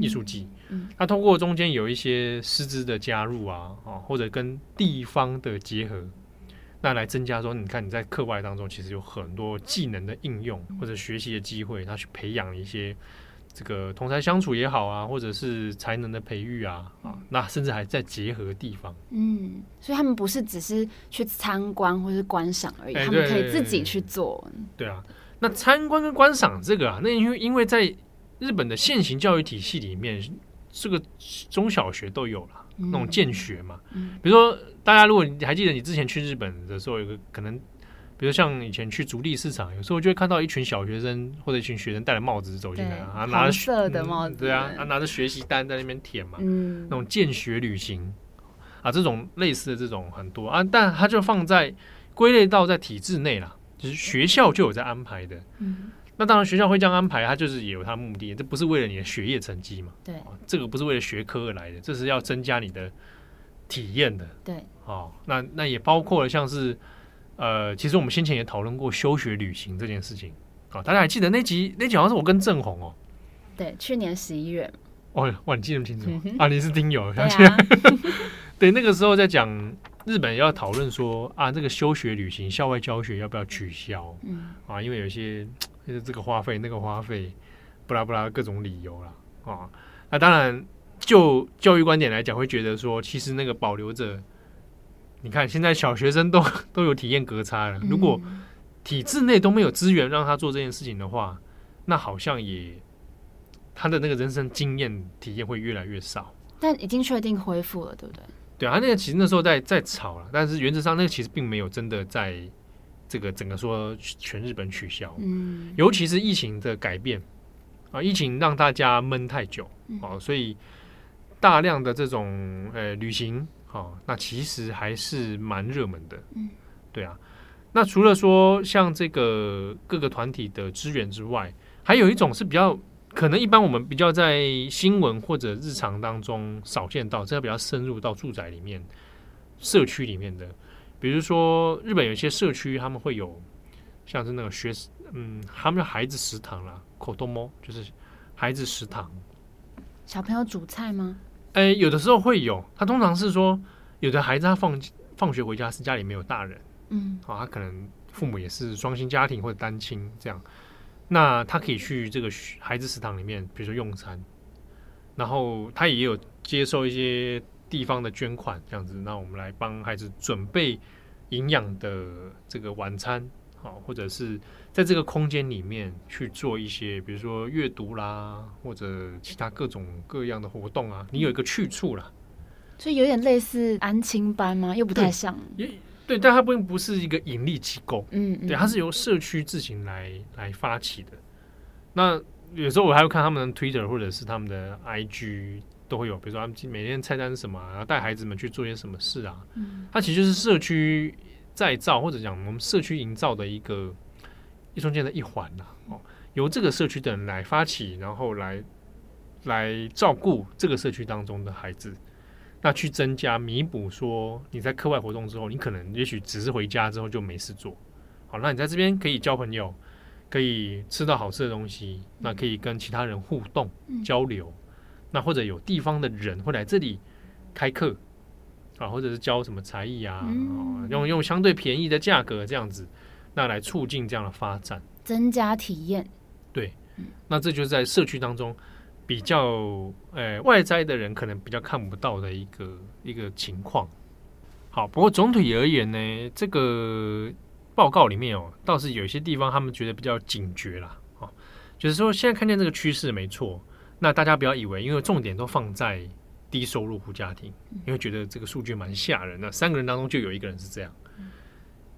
艺术季。那通过中间有一些师资的加入啊，啊，或者跟地方的结合。那来增加说，你看你在课外当中其实有很多技能的应用或者学习的机会，他去培养一些这个同才相处也好啊，或者是才能的培育啊啊，那甚至还在结合地方。嗯，所以他们不是只是去参观或是观赏而已，他们可以自己去做。对啊，那参观跟观赏这个啊，那因为因为在日本的现行教育体系里面，这个中小学都有了。那种见学嘛，比如说大家如果你还记得你之前去日本的时候，有个可能比如像以前去竹立市场，有时候就会看到一群小学生或者一群学生戴着帽子走进来啊，拿着色的帽子，对啊，啊拿着学习单在那边填嘛，嗯，那种见学旅行啊，这种类似的这种很多啊，但它就放在归类到在体制内啦，就是学校就有在安排的，嗯，那当然学校会这样安排，它就是也有它的目的，这不是为了你的学业成绩嘛，对，这个不是为了学科而来的，这是要增加你的体验的，对，哦，那那也包括了像是。呃，其实我们先前也讨论过休学旅行这件事情啊，大家还记得那集？那集好像是我跟郑红哦，对，去年十一月。哦，哇，你记得那么清楚、嗯、啊？你是听友，对、啊、对，那个时候在讲日本要讨论说啊，这个休学旅行、校外教学要不要取消？嗯啊，因为有些就是这个花费、那个花费，不拉不拉各种理由啦。啊。那当然，就教育观点来讲，会觉得说，其实那个保留着。你看，现在小学生都都有体验隔差了。如果体制内都没有资源让他做这件事情的话，那好像也他的那个人生经验体验会越来越少。但已经确定恢复了，对不对？对啊，他那个其实那时候在在吵了，但是原则上那个其实并没有真的在这个整个说全日本取消。嗯，尤其是疫情的改变啊，疫情让大家闷太久啊，所以大量的这种呃旅行。哦，那其实还是蛮热门的，嗯，对啊。那除了说像这个各个团体的支援之外，还有一种是比较可能一般我们比较在新闻或者日常当中少见到，这个比较深入到住宅里面、社区里面的。比如说日本有些社区，他们会有像是那个学，嗯，他们叫孩子食堂啦，口多摸就是孩子食堂，小朋友煮菜吗？哎，有的时候会有，他通常是说，有的孩子他放放学回家是家里没有大人，嗯，啊，他可能父母也是双薪家庭或者单亲这样，那他可以去这个孩子食堂里面，比如说用餐，然后他也有接受一些地方的捐款这样子，那我们来帮孩子准备营养的这个晚餐，好，或者是。在这个空间里面去做一些，比如说阅读啦，或者其他各种各样的活动啊，你有一个去处啦，所以有点类似安亲班吗？又不太像。对，对，但它并不是一个盈利机构，嗯，嗯，对，它是由社区自行来来发起的。那有时候我还会看他们的 Twitter 或者是他们的 IG 都会有，比如说他们每天菜单是什么，然后带孩子们去做些什么事啊。嗯，它其实就是社区再造或者讲我们社区营造的一个一。中间的一环呐，哦，由这个社区的人来发起，然后来来照顾这个社区当中的孩子，那去增加弥补说你在课外活动之后，你可能也许只是回家之后就没事做，好，那你在这边可以交朋友，可以吃到好吃的东西，那可以跟其他人互动交流，那或者有地方的人会来这里开课啊，或者是教什么才艺啊，用用相对便宜的价格这样子。那来促进这样的发展，增加体验。对，那这就是在社区当中比较，呃，外在的人可能比较看不到的一个一个情况。好，不过总体而言呢，这个报告里面哦，倒是有一些地方他们觉得比较警觉啦。哦，就是说现在看见这个趋势没错，那大家不要以为，因为重点都放在低收入户家庭，因为觉得这个数据蛮吓人的，三个人当中就有一个人是这样。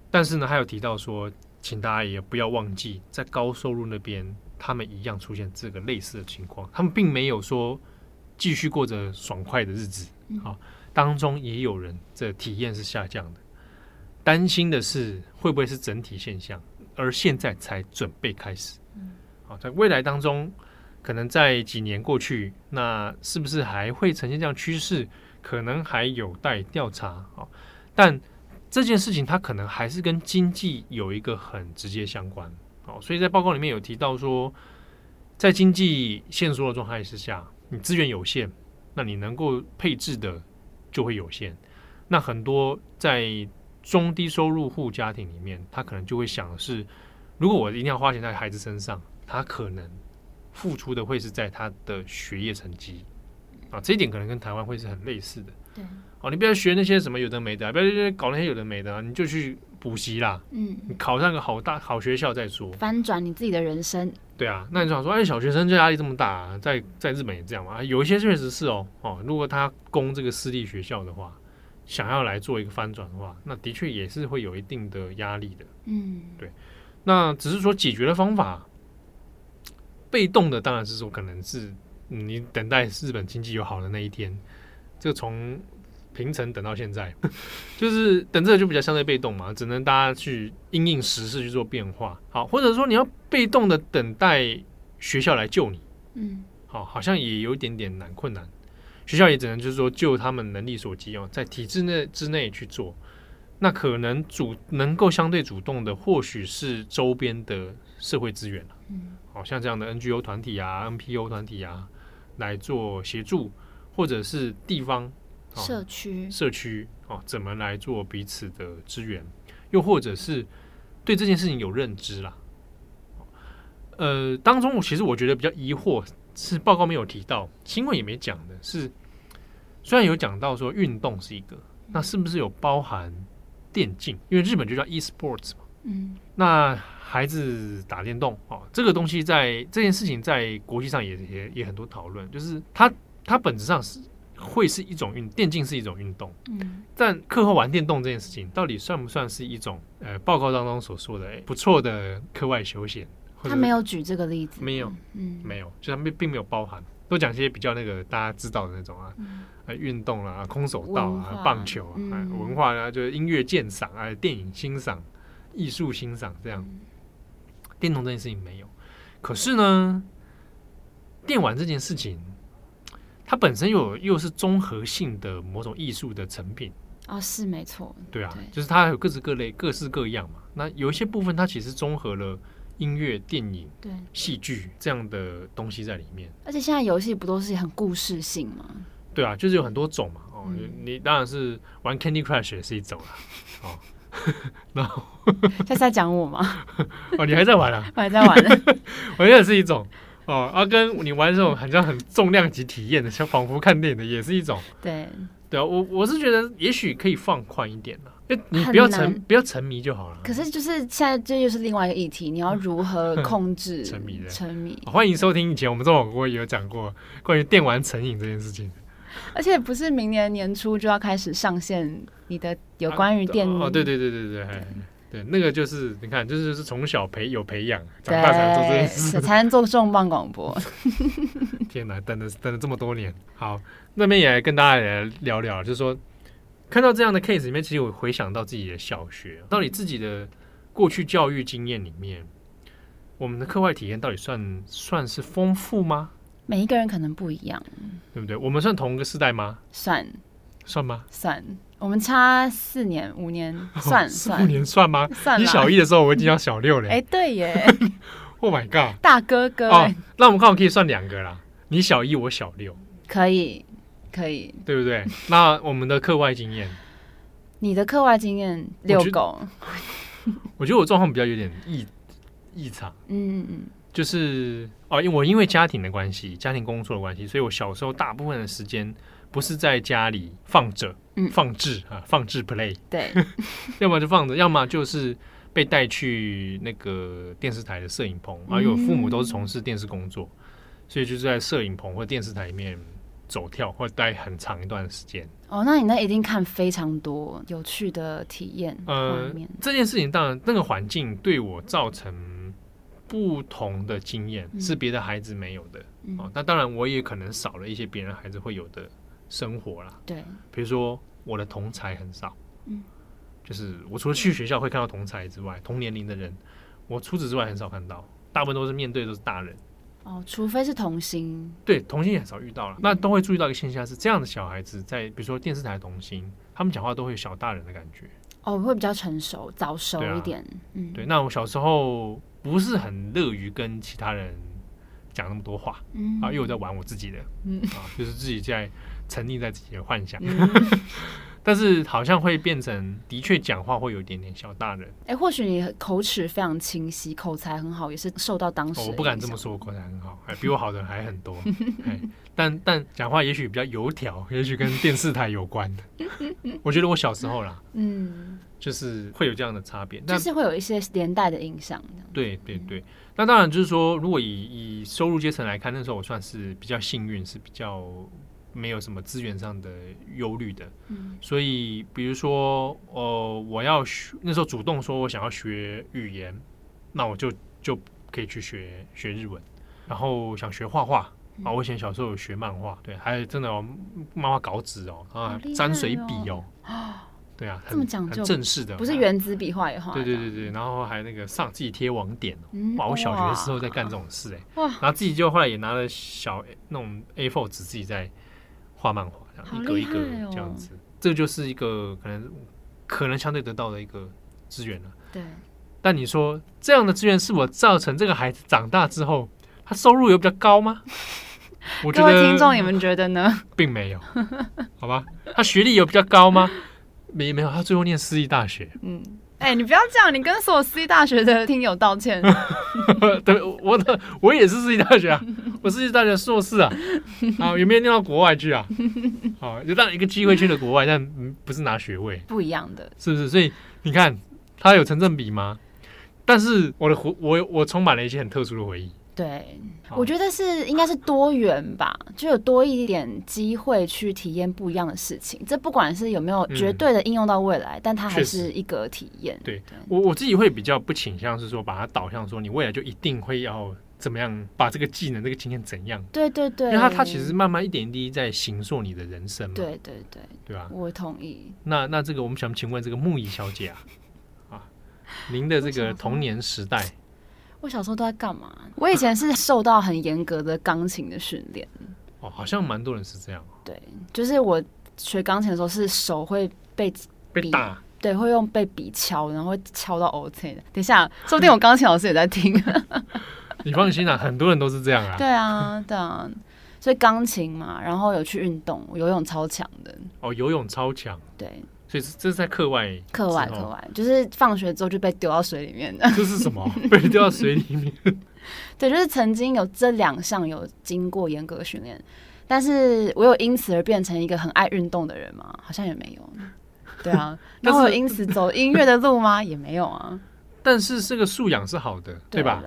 但是呢，还有提到说，请大家也不要忘记，在高收入那边，他们一样出现这个类似的情况。他们并没有说继续过着爽快的日子，好，当中也有人这体验是下降的。担心的是会不会是整体现象，而现在才准备开始。好，在未来当中，可能在几年过去，那是不是还会呈现这样趋势？可能还有待调查。好，但。这件事情它可能还是跟经济有一个很直接相关，好，所以在报告里面有提到说，在经济限缩的状态之下，你资源有限，那你能够配置的就会有限。那很多在中低收入户家庭里面，他可能就会想的是，如果我一定要花钱在孩子身上，他可能付出的会是在他的学业成绩啊，这一点可能跟台湾会是很类似的。对。哦，你不要学那些什么有的没的，不要搞那些有的没的，你就去补习啦。嗯，你考上个好大好学校再说，翻转你自己的人生。对啊，那你想说，哎，小学生这压力这么大，在在日本也这样嘛？有一些确实是哦，哦，如果他供这个私立学校的话，想要来做一个翻转的话，那的确也是会有一定的压力的。嗯，对。那只是说解决的方法，被动的当然是说可能是你等待日本经济有好的那一天，这个从平成等到现在，就是等这个就比较相对被动嘛，只能大家去因应时事去做变化。好，或者说你要被动的等待学校来救你，嗯，好，好像也有一点点难困难。学校也只能就是说就他们能力所及哦，在体制内之内去做。那可能主能够相对主动的，或许是周边的社会资源，嗯，好像这样的 NGO 团体啊、NPO 团体啊，来做协助，或者是地方社区社区哦，怎么来做彼此的支援，又或者是对这件事情有认知啦。呃，当中其实我觉得比较疑惑是报告没有提到，新闻也没讲的是，虽然有讲到说运动是一个，那是不是有包含？电竞，因为日本就叫 e-sports 嘛，嗯，那孩子打电动哦，这个东西在这件事情在国际上也也也很多讨论，就是它它本质上是会是一种运电竞是一种运动，嗯，但课后玩电动这件事情到底算不算是一种呃报告当中所说的不错的课外休闲？他没有举这个例子，没有，嗯，没有，就他们并没有包含，都讲些比较那个大家知道的那种啊。嗯。运动啦，空手道啊，棒球啊，嗯、文化啊，就是音乐鉴赏啊，电影欣赏、艺术欣赏这样。嗯、电动这件事情没有，可是呢，电玩这件事情，它本身又有又是综合性的某种艺术的成品啊、哦，是没错，对啊，对就是它有各式各类、各式各样嘛。那有一些部分，它其实综合了音乐、电影、对戏剧这样的东西在里面。而且现在游戏不都是很故事性吗？对啊，就是有很多种嘛。哦，嗯、你当然是玩 Candy Crush 也是一种啊。哦，然后现在在讲我吗？哦，你还在玩啊？我还在玩呢。我觉得是一种哦，啊，跟你玩这种好像很重量级体验的，像仿佛看电影的，也是一种。对对啊，我我是觉得也许可以放宽一点了，你不要沉不要沉迷就好了。可是就是现在这又是另外一个议题，你要如何控制沉迷的沉迷？欢迎收听以前我们中广国也有讲过关于电玩成瘾这件事情。而且不是明年年初就要开始上线你的有关于电、啊、哦，对对对对对，对，对，那个就是你看，就是是从小培有培养，长大才能做这件事，才能做重磅广播。天哪，等了等了这么多年，好，那边也来跟大家来聊聊，就是说看到这样的 case 里面，其实我回想到自己的小学，到底自己的过去教育经验里面，我们的课外体验到底算算是丰富吗？每一个人可能不一样，对不对？我们算同一个世代吗？算，算吗？算，我们差四年、五年，算算，五年算吗？算。你小一的时候，我已经要小六了。哎，对耶！Oh my god！大哥哥。哦，那我们刚好可以算两个啦。你小一，我小六。可以，可以，对不对？那我们的课外经验，你的课外经验遛狗。我觉得我状况比较有点异异常。嗯嗯嗯。就是哦，因为我因为家庭的关系，家庭工作的关系，所以我小时候大部分的时间不是在家里放着，嗯，放置啊，放置 play，对，要么就放着，要么就是被带去那个电视台的摄影棚，然后有父母都是从事电视工作，嗯，所以就是在摄影棚或电视台里面走跳，或待很长一段时间。哦，那你那一定看非常多有趣的体验。呃，这件事情当然那个环境对我造成。不同的经验是别的孩子没有的，嗯、哦，那当然我也可能少了一些别人孩子会有的生活啦。对，比如说我的同才很少，嗯，就是我除了去学校会看到同才之外，同年龄的人，我除此之外很少看到，大部分都是面对都是大人。哦，除非是童星，对，童星也很少遇到了，嗯、那都会注意到一个现象是，这样的小孩子在比如说电视台童星，他们讲话都会有小大人的感觉。哦，会比较成熟、早熟一点。啊、嗯，对，那我小时候。不是很乐于跟其他人讲那么多话，嗯。啊，因为我在玩我自己的，嗯。啊，就是自己在沉溺在自己的幻想，嗯、但是好像会变成的确讲话会有一点点小大人。哎、欸，或许你口齿非常清晰，口才很好，也是受到当时、哦。我不敢这么说，我口才很好，还比我好的人还很多。但但讲话也许比较油条，也许跟电视台有关。我觉得我小时候啦，嗯。就是会有这样的差别，就是会有一些连带的影响。对对对，那当然就是说，如果以以收入阶层来看，那时候我算是比较幸运，是比较没有什么资源上的忧虑的。嗯，所以比如说，呃，我要学那时候主动说我想要学语言，那我就就可以去学学日文。然后想学画画啊，我以前小时候有学漫画，对，还有真的哦，漫画稿纸哦，啊，沾水笔哦。对啊，这么讲究，正式的，不是原子笔画也画。对对对对，然后还那个上自己贴网点，哇！我小学的时候在干这种事哎，哇！然后自己就后来也拿了小那种 A4 纸，自己在画漫画，这样一个一个这样子，这就是一个可能可能相对得到的一个资源了。对。但你说这样的资源是我造成这个孩子长大之后他收入有比较高吗？我觉得，听众你们觉得呢？并没有，好吧？他学历有比较高吗？没没有，他最后念私立大学。嗯，哎、欸，你不要这样，你跟所有私立大学的听友道歉。对，我的我也是私立大学啊，我私立大学硕士啊，啊，有没有念到国外去啊？好，就当一个机会去了国外，但不是拿学位，不一样的，是不是？所以你看，他有成正比吗？但是我的回我我充满了一些很特殊的回忆。对，我觉得是应该是多元吧，就有多一点机会去体验不一样的事情。这不管是有没有绝对的应用到未来，嗯、但它还是一个体验。对，对我我自己会比较不倾向是说把它导向说你未来就一定会要怎么样把这个技能、这个经验怎样。对对对，因为它它其实慢慢一点一滴在形塑你的人生嘛。对对对，对吧？我同意。那那这个我们想请问这个木易小姐啊，啊，您的这个童年时代。我小时候都在干嘛？我以前是受到很严格的钢琴的训练。哦，好像蛮多人是这样。对，就是我学钢琴的时候，是手会被被打，对，会用被笔敲，然后会敲到 OK 的。等一下，说不定我钢琴老师也在听。你放心啦，很多人都是这样啊。对啊，对啊，所以钢琴嘛，然后有去运动，游泳超强的。哦，游泳超强。对。所以这是在课外，课外，课外，就是放学之后就被丢到水里面的。这是什么？被丢到水里面？对，就是曾经有这两项有经过严格训练，但是我有因此而变成一个很爱运动的人吗？好像也没有。对啊，那我有因此走音乐的路吗？也没有啊。但是这个素养是好的，对吧？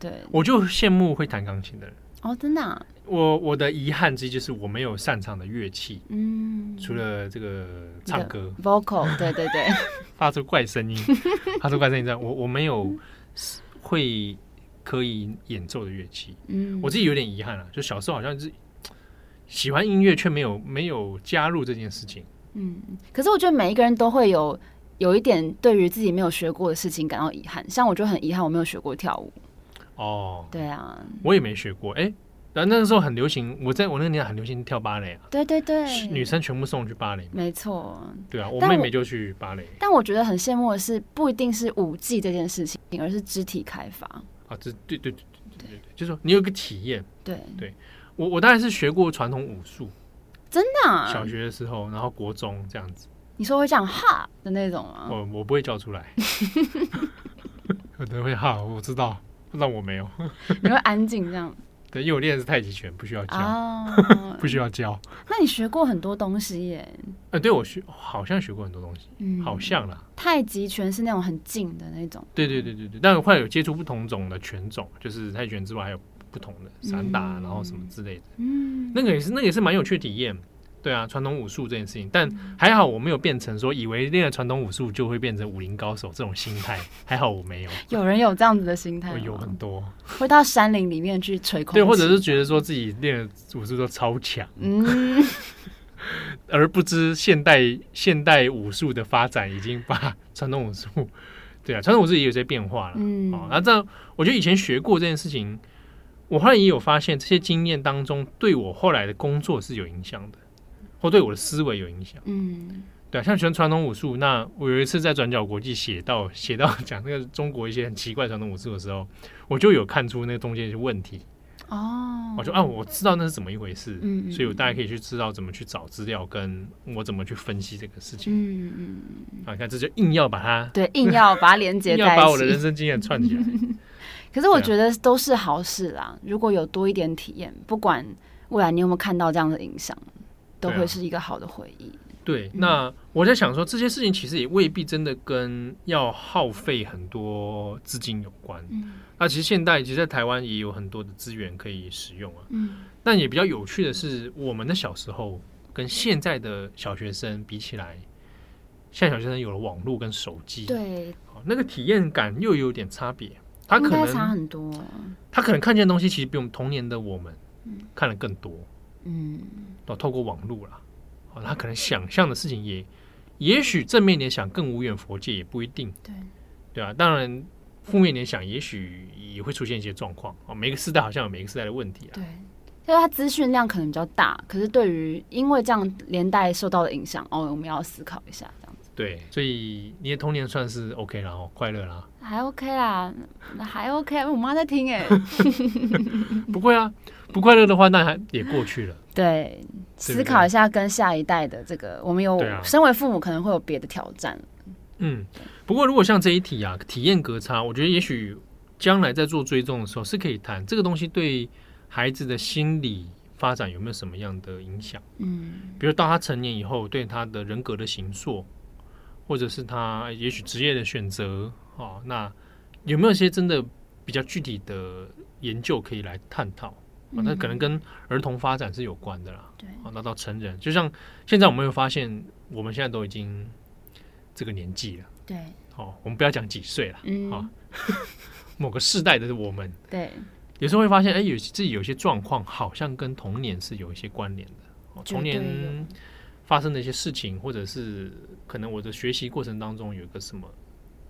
对，我就羡慕会弹钢琴的人。哦，真的、啊。我我的遗憾之一就是我没有擅长的乐器，嗯，除了这个唱歌，vocal，对对对，发出怪声音，发出怪声音这样，我我没有会可以演奏的乐器，嗯，我自己有点遗憾啊，就小时候好像是喜欢音乐却没有没有加入这件事情，嗯，可是我觉得每一个人都会有有一点对于自己没有学过的事情感到遗憾，像我就很遗憾我没有学过跳舞，哦，对啊，我也没学过，哎。然后那个时候很流行，我在我那个年代很流行跳芭蕾啊。对对对，女生全部送去芭蕾。没错。对啊，我妹妹就去芭蕾。但我觉得很羡慕的是，不一定是舞技这件事情，而是肢体开发。啊，这对对对对对对，就是说你有个体验。对对，我我当然是学过传统武术。真的啊？小学的时候，然后国中这样子。你说会讲哈的那种吗？我我不会叫出来。可能会哈，我知道，但我没有。你会安静这样。对，因为我练的是太极拳，不需要教，oh, 不需要教。那你学过很多东西耶？呃，对，我学好像学过很多东西，嗯，好像啦。太极拳是那种很近的那种。对对对对对，但后来有接触不同种的拳种，就是太极拳之外还有不同的散打，嗯、然后什么之类的。嗯，那个也是，那个也是蛮有趣的体验。对啊，传统武术这件事情，但还好我没有变成说以为练了传统武术就会变成武林高手这种心态，还好我没有。有人有这样子的心态，有很多。会到山林里面去吹空气，对，或者是觉得说自己练的武术都超强，嗯，而不知现代现代武术的发展已经把传统武术，对啊，传统武术也有些变化了，嗯，然后这样我觉得以前学过这件事情，我后来也有发现这些经验当中对我后来的工作是有影响的。或对我的思维有影响，嗯，对啊，像学传统武术，那我有一次在转角国际写到写到讲那个中国一些很奇怪传统武术的时候，我就有看出那个中间一些问题，哦，我就啊，我知道那是怎么一回事，嗯，所以我大家可以去知道怎么去找资料，跟我怎么去分析这个事情，嗯嗯，啊，你看这就硬要把它，对，硬要把它连接，要把我的人生经验串起来，可是我觉得都是好事啦，如果有多一点体验，不管未来你有没有看到这样的影响。都会是一个好的回忆。对，那我在想说，这些事情其实也未必真的跟要耗费很多资金有关。嗯，那其实现代其实，在台湾也有很多的资源可以使用啊。嗯，但也比较有趣的是，我们的小时候跟现在的小学生比起来，现在小学生有了网络跟手机，对，那个体验感又有点差别。他可能差很多，他可能看见的东西其实比我们童年的我们看得更多。嗯，哦，透过网络了。他可能想象的事情也，也许正面联想更无远佛界，也不一定。对，对啊。当然，负面联想也许也会出现一些状况。哦，每个时代好像有每个时代的问题啊。对，所以它资讯量可能比较大，可是对于因为这样连带受到的影响，哦，我们要思考一下这样子。对，所以你的童年算是 OK 了哦，快乐啦。还 OK 啦，那还 OK，我妈在听哎。不会啊，不快乐的话，那还也过去了。对，思考一下跟下一代的这个，我们有身为父母可能会有别的挑战。嗯，不过如果像这一题啊，体验隔差，我觉得也许将来在做追踪的时候是可以谈这个东西对孩子的心理发展有没有什么样的影响。嗯，比如到他成年以后，对他的人格的形塑，或者是他也许职业的选择，哦，那有没有一些真的比较具体的研究可以来探讨？啊，那可能跟儿童发展是有关的啦。对，啊，那到成人，就像现在我们会发现，我们现在都已经这个年纪了。对，哦，我们不要讲几岁了，嗯，啊，某个世代的我们，对，有时候会发现，哎，有自己有些状况，好像跟童年是有一些关联的。哦，童年发生的一些事情，或者是可能我的学习过程当中有一个什么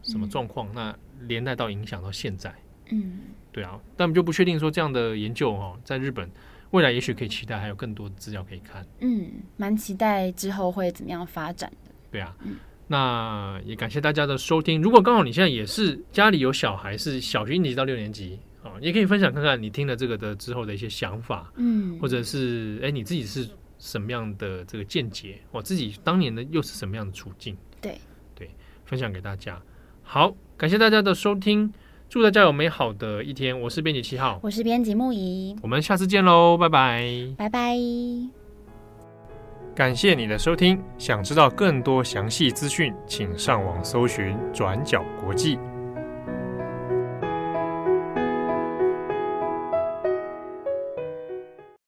什么状况，那连带到影响到现在。嗯，对啊，但我们就不确定说这样的研究哦，在日本未来也许可以期待还有更多的资料可以看。嗯，蛮期待之后会怎么样发展的。对啊，嗯，那也感谢大家的收听。如果刚好你现在也是家里有小孩是小学一年级到六年级啊，也可以分享看看你听了这个的之后的一些想法，嗯，或者是哎你自己是什么样的这个见解，我自己当年的又是什么样的处境？对对，分享给大家。好，感谢大家的收听。祝大家有美好的一天！我是编辑七号，我是编辑木仪，我们下次见喽，拜拜，拜拜。感谢你的收听，想知道更多详细资讯，请上网搜寻转角国际。